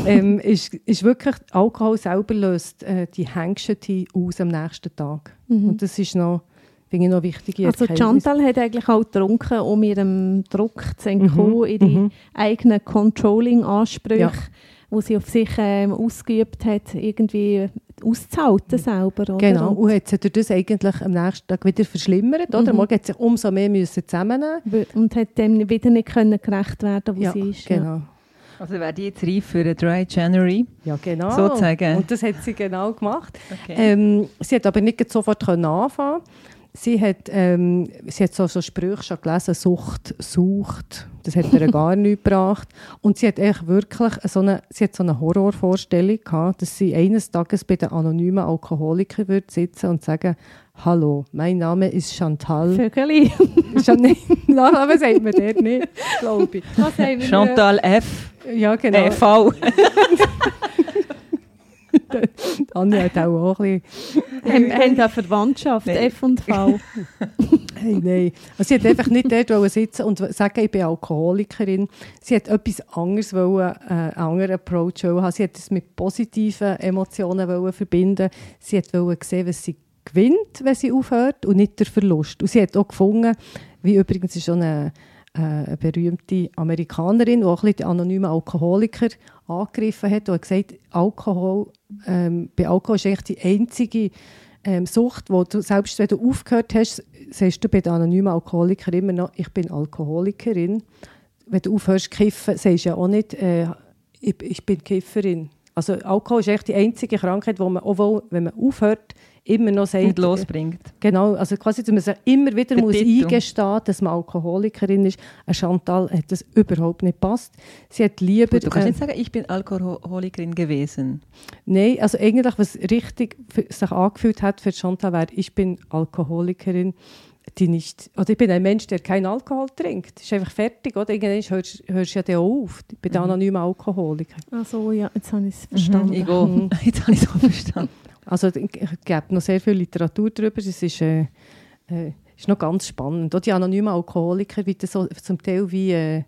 ähm, ist, ist wirklich, Alkohol selber löst äh, die Anxiety aus am nächsten Tag. Mhm. Und das ist noch finde ich noch wichtige Also Chantal hat eigentlich auch getrunken, um ihrem Druck zu entkommen, mhm. ihre mhm. eigenen Controlling-Ansprüche, ja. die sie auf sich ähm, ausgeübt hat, irgendwie auszuhalten selber. Oder? Genau, und, hat sie durch das eigentlich am nächsten Tag wieder verschlimmert. Oder? Mhm. Morgen hat sie umso mehr müssen zusammennehmen Und hat dem wieder nicht können gerecht werden, wo ja, sie ist. Genau. Ja. Also wäre die jetzt reif für eine Dry January? Ja, genau. Sozusagen. Und das hat sie genau gemacht. Okay. Ähm, sie hat aber nicht sofort anfangen Sie hat, ähm, sie hat so, so Sprüche schon gelesen, Sucht, Sucht, das hat ihr gar nichts gebracht. Und sie hat echt wirklich so eine, sie hat so eine Horrorvorstellung gehabt, dass sie eines Tages bei den anonymen Alkoholikern wird sitzen und sagen, Hallo, mein Name ist Chantal. Vögeli. Nein, Nachname sagt man dort nicht, glaube ich. Chantal F. Ja, genau. Äh, v. Anja hat auch, ein bisschen... Haben eine Verwandtschaft, nein. F und V? hey, nein. Also sie hat einfach nicht dort sitzen und sagen, ich bin Alkoholikerin. Sie hat etwas anderes wollen, äh, einen anderen Approach wollen. Sie hat es mit positiven Emotionen wollen verbinden. Sie hat wollen sehen, was sie gewinnt, wenn sie aufhört und nicht der Verlust. Und sie hat auch gefunden, wie übrigens ist schon eine eine berühmte Amerikanerin, die auch ein die anonymen Alkoholiker angegriffen hat und hat gesagt, Alkohol, ähm, bei Alkohol ist eigentlich die einzige ähm, Sucht, wo du, selbst wenn du aufgehört hast, sagst du bei den anonymen Alkoholikern immer noch, ich bin Alkoholikerin. Wenn du aufhörst zu kiffen, sagst du ja auch nicht, äh, ich, ich bin Kifferin. Also Alkohol ist echt die einzige Krankheit, wo man, obwohl, wenn man aufhört, immer noch sagt... Und losbringt. Genau, also quasi, dass man sich immer wieder muss eingestehen dass man Alkoholikerin ist. Eine Chantal hat das überhaupt nicht passt. Sie hat lieber... Gut, du kannst äh, nicht sagen, ich bin Alkoholikerin gewesen. Nein, also eigentlich, was richtig sich angefühlt hat für Chantal, wäre, ich bin Alkoholikerin, die nicht, oder ich bin ein Mensch, der keinen Alkohol trinkt. Das ist einfach fertig, oder? Irgendwann hörst, hörst du ja dann auf. Ich bin mhm. anonymer Alkoholiker. Ach so, ja, jetzt habe ich es verstanden. Mhm, ich mhm. Jetzt habe ich es verstanden. Also es gibt noch sehr viel Literatur darüber. Es ist, äh, äh, ist noch ganz spannend. Auch die anonymen Alkoholiker, wie das so, zum Teil wie... Äh,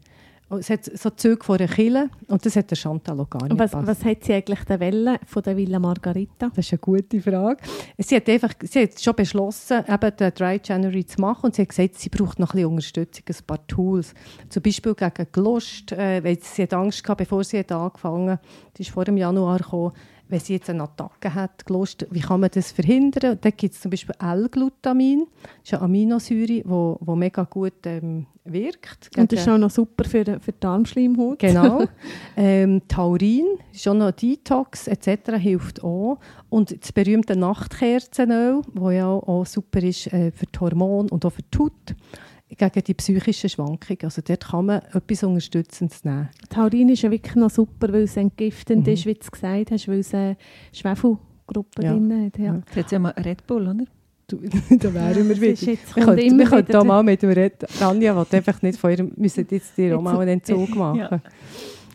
es hat so Züge von einer Kille und das hat der Chantal auch gar nicht was, was hat sie eigentlich der Welle von der Villa Margarita? Das ist eine gute Frage. Sie hat, einfach, sie hat schon beschlossen, eben den Dry January zu machen und sie hat gesagt, sie braucht noch ein bisschen Unterstützung, ein paar Tools. Zum Beispiel gegen Gelust, äh, weil sie hat Angst gehabt, bevor sie hat angefangen hat, die ist vor dem Januar gekommen, wenn sie jetzt eine Attacke hat, gelöst, wie kann man das verhindern? Da gibt es zum Beispiel L-Glutamin, das ist eine Aminosäure, die wo, wo mega gut ähm, wirkt. Und das ist auch noch super für, für die Darmschleimhaut. Genau. ähm, Taurin ist auch noch Detox etc. hilft auch. Und das berühmte Nachtkerzenöl, das ja auch super ist äh, für die Hormone und auch für die Haut gegen die psychischen Schwankungen. Also dort kann man etwas Unterstützendes nehmen. Taurin ist ja wirklich noch super, weil es entgiftend mhm. ist, wie du es gesagt hast, weil es eine Schwefelgruppe ja. drin hat. Ja. Jetzt haben wir Red Bull, oder? Du, da wären wir wieder. Wir könnten, da mal mit dem Red... Ranja, die einfach nicht von ihr... müssen jetzt dir auch mal einen Entzug machen. Ja.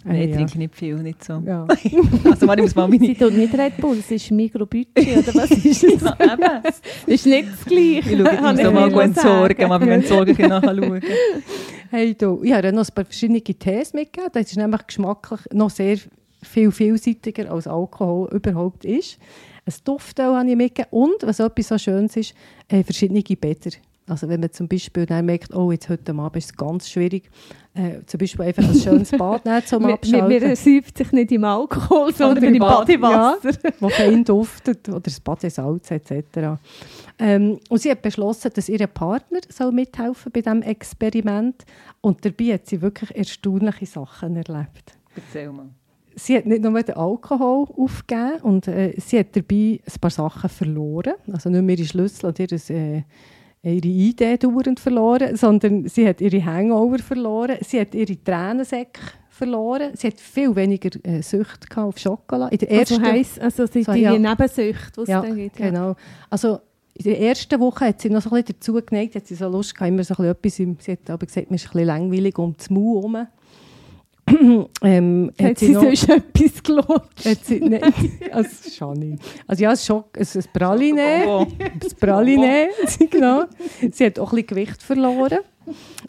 Nein, ich trinke nicht viel, nicht so. Ja. Also ich muss mal Sie meine... tut nicht Red Bull, es ist Mikrobudget oder was ist es? Ja, eben. Das ist nicht das Gleiche. Ich schaue, ich muss noch mal entsorgen, mal beim Entsorgen nachschauen. Hey, du, ich habe noch ein paar verschiedene Tees mitgegeben. Das ist nämlich geschmacklich noch sehr viel vielseitiger als Alkohol überhaupt ist. Ein Duftöl habe ich mitgegeben und, was etwas so Schönes ist, äh, verschiedene Bäder. Also wenn man zum Beispiel dann merkt, oh, jetzt heute Abend ist es ganz schwierig, äh, zum Beispiel einfach ein schönes Bad nehmen zum Man, man, man Abschalten, säuft sich nicht im Alkohol, sondern im im Bad, Badewasser. das fein duftet, oder das Badesalz etc. Ähm, und sie hat beschlossen, dass ihr Partner soll mithelfen bei diesem Experiment und dabei hat sie wirklich erstaunliche Sachen erlebt. Erzähl mal. Sie hat nicht nur den Alkohol aufgegeben und äh, sie hat dabei ein paar Sachen verloren. Also nicht mehr ihre Schlüssel und ihre, äh, ihre Idee dauernd verloren, sondern sie hat ihre Hangover verloren, sie hat ihre Tränensäcke verloren, sie hat viel weniger äh, Sucht auf Schokolade. In der Also ersten, heisst, also sind So, die ja. Nebensüchte, die es ja, dann gibt. genau. Also in der ersten Woche hat sie noch so ein bisschen dazu geneigt, hat sie so Lust gehabt, immer so ein bisschen etwas, sie hat aber gesagt, mir ist ein bisschen langweilig um das Mau herum. Ähm, Hat sie sonst etwas gelohnt? Hat sie, nein, also schon nicht. Also ja, ein Schock, ein, ein Praline, ein Praline, genau. Sie hat auch ein bisschen Gewicht verloren.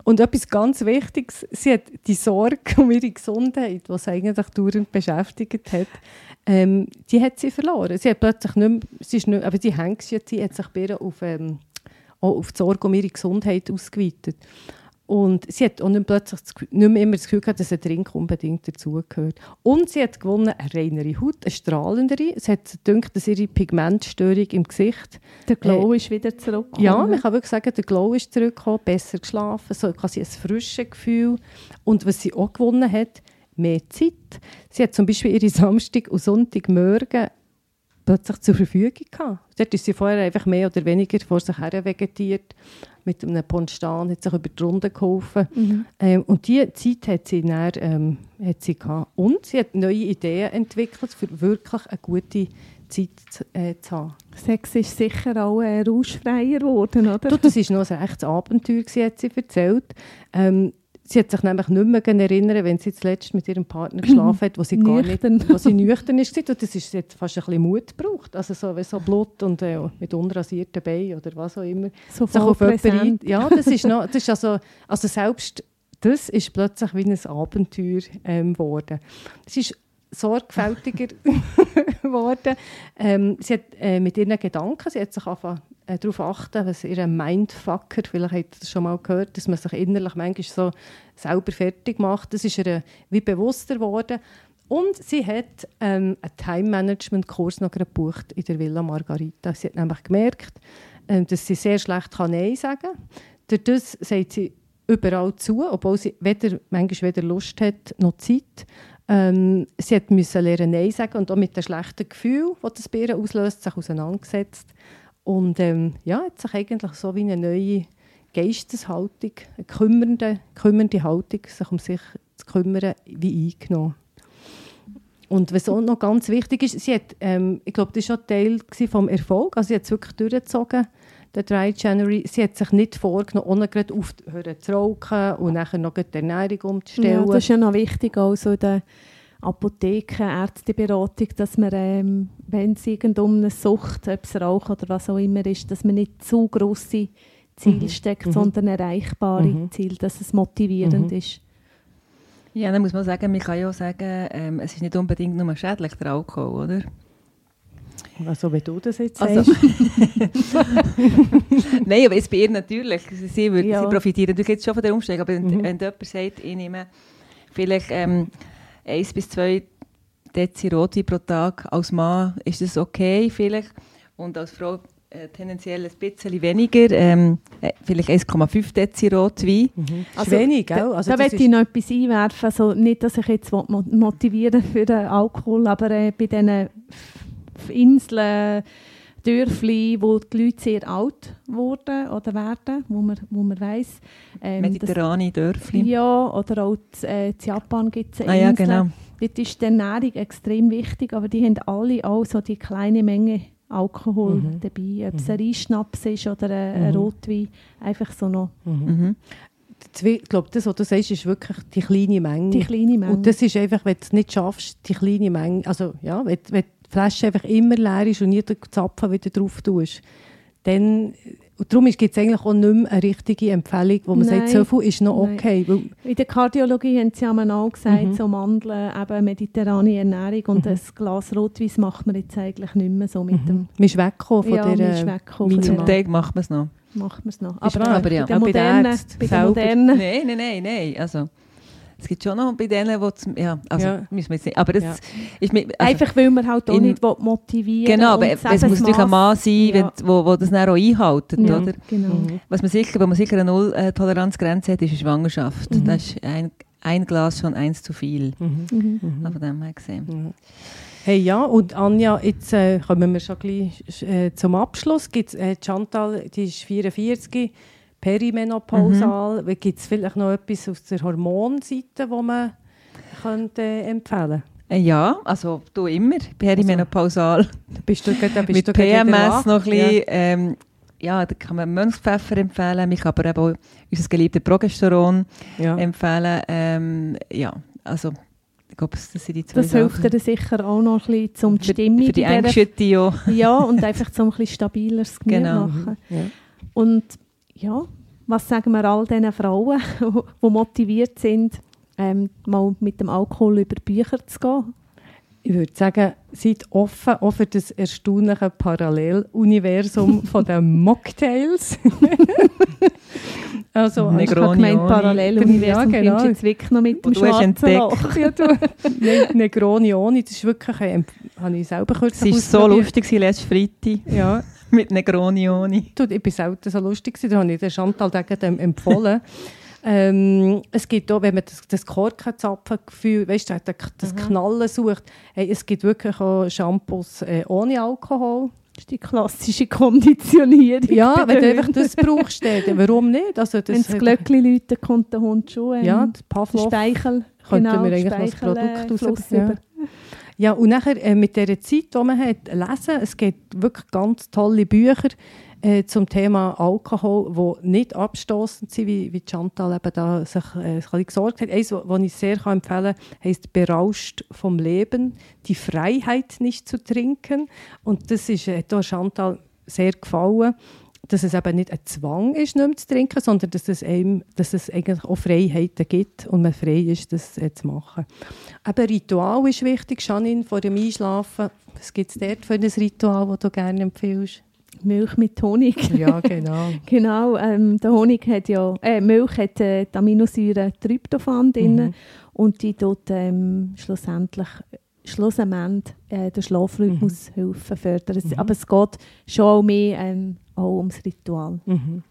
Und etwas ganz Wichtiges, sie hat die Sorge um ihre Gesundheit, die sie eigentlich dauernd beschäftigt hat, ähm, die hat sie verloren. Sie hat plötzlich nicht mehr, sie ist nicht, aber die Hängschheit, sie hat sich bei ihr auf, ähm, auch auf die Sorge um ihre Gesundheit ausgeweitet. Und sie hat auch nicht, plötzlich nicht mehr immer das Gefühl gehabt, dass ein Trink unbedingt dazugehört. Und sie hat gewonnen eine reinere Haut, eine strahlendere. Es hat gedacht, dass ihre Pigmentstörung im Gesicht Der Glow ist wieder zurück. ja, man kann wirklich sagen, der Glow ist zurückgekommen, besser geschlafen, so quasi ein frisches Gefühl. Und was sie auch gewonnen hat, mehr Zeit. Sie hat zum Beispiel ihre Samstag- und Sonntagmorgen plötzlich zur Verfügung gehabt. Dort ist sie vorher einfach mehr oder weniger vor sich her vegetiert, mit einem Ponstan, hat sich über die Runde geholfen. Mhm. Ähm, und diese Zeit hat sie, dann, ähm, hat sie gehabt. Und sie hat neue Ideen entwickelt, für wirklich eine gute Zeit zu, äh, zu haben. Sex ist sicher auch äh, rauschfreier geworden, oder? Du, das war noch ein echtes Abenteuer, gewesen, hat sie erzählt. Ähm, sie hat sich nämlich nicht mehr erinnern, wenn sie zuletzt mit ihrem Partner geschlafen hat, wo sie gar nicht, wo sie nüchtern ist. Und das ist hat fast ein bisschen Mut gebraucht. Also so, wie so Blut und äh, mit unrasierten Beinen oder was auch immer. so Sich auf ein-. Ja, das ist noch, das ist also, also selbst das ist plötzlich wie ein Abenteuer ähm, geworden. Es ist sorgfältiger geworden. Ähm, sie hat äh, mit ihren Gedanken, sie hat sich angefangen, äh, darauf achten, was ihr Mindfucker, vielleicht habt ihr das schon mal gehört, dass man sich innerlich manchmal so selber fertig macht. Das ist ihr äh, wie bewusster geworden. Und sie hat ähm, einen Time-Management-Kurs noch gebucht in der Villa Margarita. Sie hat nämlich gemerkt, ähm, dass sie sehr schlecht kann Nein sagen kann. Das sagt sie überall zu, obwohl sie weder, manchmal weder Lust hat noch Zeit. Ähm, sie müssen lernen Nein sagen und auch mit dem schlechten Gefühl, das das bei auslöst, sich auseinandergesetzt. Und ähm, ja, hat sich eigentlich so wie eine neue Geisteshaltung, eine kümmernde, kümmernde Haltung, sich um sich zu kümmern, wie eingenommen. Und was auch noch ganz wichtig ist, sie hat, ähm, ich glaube, das war schon Teil vom Erfolg, also sie hat es wirklich durchgezogen, der 3 January. Sie hat sich nicht vorgenommen, ohne gerade aufhören zu rauchen und nachher noch die Ernährung Ja, umzustellen. das ist ja noch wichtig, auch so in der Apotheke, Ärzteberatung, dass man, ähm, wenn es um eine Sucht, ob es Rauch oder was auch immer ist, dass man nicht zu grosse Ziele Mhm. steckt, Mhm. sondern erreichbare Mhm. Ziele, dass es motivierend Mhm. ist. Ja, dann muss man sagen, man kann ja auch sagen, ähm, es ist nicht unbedingt nur schädlich, der Alkohol, oder? Also, wenn du das jetzt Also- sagst. Nein, aber jetzt bei ihr natürlich. Sie, sie, würde, Ja. sie profitieren natürlich jetzt schon von der Umstellung. Aber wenn, Mhm. wenn jemand sagt, ich nehme vielleicht ähm, eins bis zwei Dezi Rotwein pro Tag, als Mann ist das okay vielleicht. Und als Frau äh, tendenziell ein bisschen weniger, ähm, äh, vielleicht 1,5 Dezi Rotwein. Mhm. Also, wenig, gell? Da, Also, da möchte ich noch etwas einwerfen. Also nicht, dass ich jetzt mo- mo- motivieren für den Alkohol, aber äh, bei diesen Inseln, Dörfli, wo die Leute sehr alt wurden oder werden, wo man, wo man weiss. ähm, Mediterrane Dörfli. Ja, oder auch in, äh, Japan gibt es ah ja, genau. Dort ist die Ernährung extrem wichtig, aber die haben alle auch so die kleine Menge Alkohol Mhm. dabei. Ob es Mhm. ein Reisschnaps ist oder ein, ein Mhm. Rotwein, einfach so noch. Mhm. Mhm. ich glaube, das, was du sagst, ist wirklich die kleine Menge. Die kleine Menge. Und das ist einfach, wenn du es nicht schaffst, die kleine Menge, also ja, wenn, wenn Flasche einfach immer leer ist und nie den Zapfen wieder drauf tust, dann, und darum gibt es eigentlich auch nicht mehr eine richtige Empfehlung, wo man sagt, Nein. so viel ist noch okay. In der Kardiologie haben sie ja auch gesagt, Mhm. so Mandeln, eben mediterrane Ernährung und Mhm. ein Glas Rotwein macht man jetzt eigentlich nicht mehr so mit dem... man ist weggekommen von Ja, der Minimal- Zum Teig macht man es noch. Macht man es noch. Aber, wahr, aber ja. bei den modernen, Ärzten bei den modernen Nein, nein, nein, nein. Also, es gibt schon noch bei denen, die ja, also Ja. müssen wir jetzt nicht, aber das Ja. ist mit, also, einfach weil man halt auch in- nicht motivieren genau, aber es muss natürlich ein Mann sein, Ja. wenn, wo, wo das dann auch einhält, Ja, oder? genau. Mhm. Was man sicher, wo man sicher eine Null-Toleranzgrenze hat, ist eine Schwangerschaft. Mhm. Das ist ein, ein Glas schon eins zu viel. Mhm. Mhm. Mhm. Aber dem her gesehen. Ja. Hey, ja, und Anja, jetzt äh, kommen wir schon gleich äh, zum Abschluss. Gibt's, äh, Chantal, die ist 44, perimenopausal. Mhm. Gibt es vielleicht noch etwas aus der Hormonseite, wo man könnte, äh, empfehlen Äh, ja, also du immer, perimenopausal. Bist du, gerade- bist Mit du PMS noch ein bisschen, ähm, ja, da kann man Mönchspfeffer empfehlen. Ich kann aber eben auch unser geliebtes Progesteron Ja. ja. empfehlen. Ähm, ja, also ich glaube, das sind die zwei Das hilft Sachen. dir sicher auch noch ein bisschen, um die für, Stimmung für die Ängste, ja. Ja, und einfach so ein bisschen stabileres Gemüt Genau. machen. Ja. Und ja, was sagen wir all diesen Frauen, die motiviert sind, ähm, mal mit dem Alkohol über Bücher zu gehen? Ich würde sagen, seid offen auch für das erstaunliche Paralleluniversum von den Mocktails. also, Negroni. Ich habe gemeint, Paralleluniversum Ja, genau. findest du jetzt wirklich noch mit dem schwarzen entdeckt. Loch. ja, du, ne Negroni ohne, das ist wirklich, ein, habe ich selber Es kürzlich war so lustig letzten Freitag Ja, mit Negroni ohne. du, ich bin selten so lustig da habe ich den Chantal dem empfohlen. ähm, es gibt auch, wenn man das, das Korkenzapfengefühl, weißt du, das, das Knallen sucht, hey, es gibt wirklich auch Shampoos äh, ohne Alkohol. Das ist die klassische Konditionierung. Ja, wenn du einfach das brauchst, dann, warum nicht? Also das Wenn das Glöckchen läutet, kommt der Hund schon. Ähm, Ja, Pavlov. Speichel. Könnten genau, wir eigentlich noch das Speichel, Produkt äh, raus- ja. und nachher äh, mit dieser Zeit, die man hat, lesen. Es gibt wirklich ganz tolle Bücher äh, zum Thema Alkohol, die nicht abstoßend sind, wie, wie Chantal eben da sich äh, gesorgt hat. Eines, das ich sehr kann empfehlen kann, heisst «Berauscht vom Leben, die Freiheit nicht zu trinken». Und das ist äh, Chantal sehr gefallen, dass es eben nicht ein Zwang ist, nicht mehr zu trinken, sondern dass es, einem, dass es eigentlich auch Freiheiten gibt und man frei ist, das äh, zu machen. Eben Ritual ist wichtig. Janine, vor dem Einschlafen, was gibt es dort für ein Ritual, das du gerne empfiehlst? Milch mit Honig. Ja, genau. Genau, ähm, der Honig hat ja, äh, Milch hat äh, die Aminosäure Tryptophan drin Mhm. und die tut ähm, schlussendlich schlussendlich äh, den Schlafrhythmus helfen, fördern. Es- Mhm. Aber es geht schon auch mehr ähm, auch ums Ritual. Mhm.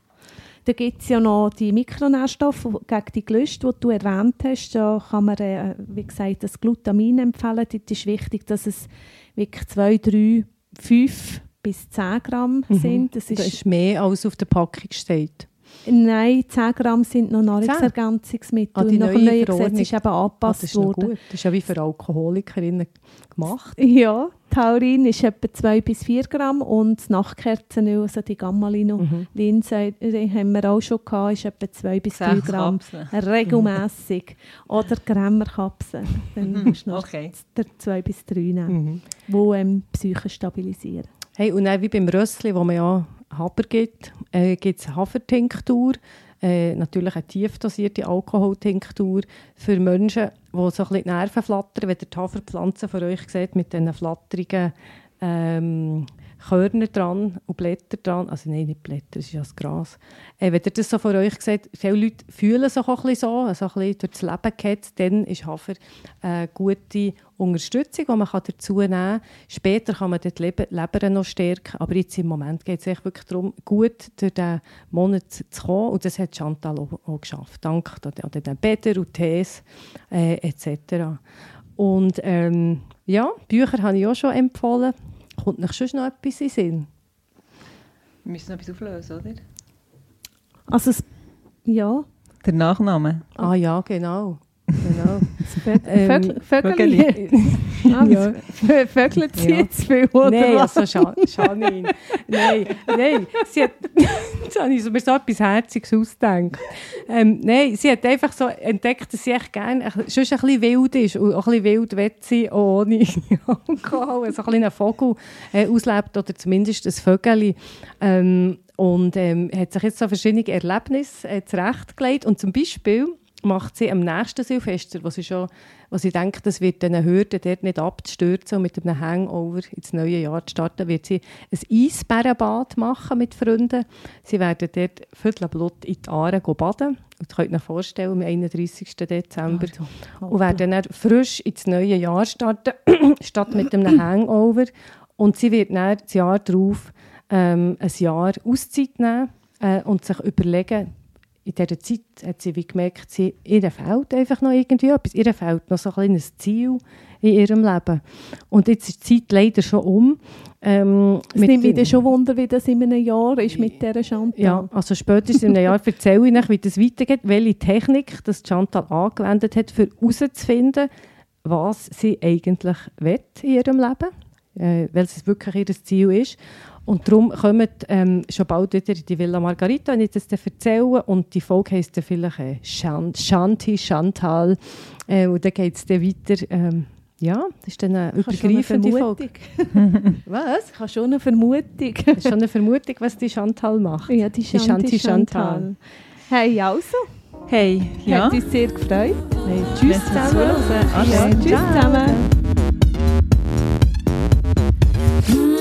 Da gibt es ja noch die Mikronährstoffe gegen die Gelüste, die du erwähnt hast. Da kann man, äh, wie gesagt, das Glutamin empfehlen. Dort ist wichtig, dass es wirklich 2, 3, 5 bis 10 Gramm Mhm. sind. Das Das ist, ist mehr, als auf der Packung steht. Nein, 10 Gramm sind noch Nahrungsergänzungsmittel. Ah, die Nach dem neue neuen. Gesetz ist eben Ah, angepasst das ist noch worden. gut. Das ist ja wie für Alkoholikerinnen gemacht. Ja, Taurin ist etwa 2 bis 4 Gramm und das Nachtkerzenöl, also die Mhm. Gammalino-Linse, die haben wir auch schon gehabt, ist etwa 2 bis 3 Sechs Gramm. Kapseln. Regelmässig. Oder Grämerkapseln. Dann musst du noch Okay. der 2 bis 3 nehmen, Mhm. die ähm, die Psyche stabilisieren. Hey, und dann wie beim Rössli, wo man ja Haber gibt, äh, gibt es Hafertinktur. Äh, natürlich eine tiefdosierte Alkoholtinktur für Menschen, die so ein bisschen die Nerven flattern. Wenn ihr die Haferpflanze vor euch seht, mit diesen flatterigen ähm, Körner dran und Blätter dran. Also nein, nicht Blätter, das ist ja das Gras. Äh, wenn ihr das so vor euch seht, viele Leute fühlen sich auch ein bisschen so, also ein bisschen durchs Leben geht, dann ist Hafer eine gute Unterstützung, die man dazu nehmen kann. Später kann man die Leber, noch stärken, aber jetzt im Moment geht es wirklich darum, gut durch diesen Monat zu kommen und das hat Chantal auch, auch geschafft, dank an den Bädern und Tees äh, etc. Und ähm, ja, Bücher habe ich auch schon empfohlen. Kommt noch sonst noch etwas in Sinn? Wir müssen noch etwas auflösen, oder? Also, es, ja, Der Nachname. Ah ja, genau. Genau. Vögel, Ähm, Vögel, ah, Ja. Vö- Vögelt sie Ja. jetzt viel, oder Nein, also Scha- Janine. Nein, nein. Sie hat, Jetzt habe ich mir so etwas Herziges ausgedacht. Ähm, nein, sie hat einfach so entdeckt, dass sie echt gerne schon ein bisschen wild ist und auch ein bisschen wild will sie ohne Alkohol, also ein kleiner Vogel äh, auslebt oder zumindest ein Vögel. Ähm, und ähm, hat sich jetzt so verschiedene Erlebnisse äh, zurechtgelegt und zum Beispiel macht sie am nächsten Silvester, wo sie schon, wo sie denkt, das wird eine Hürde, dort nicht abzustürzen und mit einem Hangover ins neue Jahr zu starten, wird sie ein Eisbärenbad machen mit Freunden. Sie werden dort Viertelblut in die Aare baden. Und ihr könnt euch vorstellen, am 31. Dezember. Oh, und werden dann frisch ins neue Jahr starten, statt mit einem Hangover. Und sie wird dann das Jahr darauf ähm, ein Jahr Auszeit nehmen äh, und sich überlegen, in dieser Zeit hat sie wie gemerkt, sie, ihr fehlt einfach noch irgendwie etwas. Ihr fehlt noch so ein kleines Ziel in ihrem Leben. Und jetzt ist die Zeit leider schon um. Ähm, es nimmt mich schon Wunder, wie das in einem Jahr ist mit dieser Chantal. Ja, also spätestens in einem Jahr erzähle ich euch, wie das weitergeht, welche Technik das Chantal angewendet hat, um herauszufinden, was sie eigentlich will in ihrem Leben, äh, weil es wirklich ihr Ziel ist. Und darum kommen ähm, schon bald wieder in die Villa Margarita, wenn ich das erzähle. Und die Folge heisst dann vielleicht äh, Shanti, Chantal. Äh, und dann geht es dann weiter. Ähm, ja, das ist dann eine übergreifende Folge. was? Ich habe schon eine Vermutung. Das ist schon eine Vermutung, was die Chantal macht. Ja, die Shanti, die Shanti Chantal. Chantal. Hey, also. Hey, ja. Hat uns sehr gefreut. Hey, tschüss zusammen. Ja, tschüss zusammen.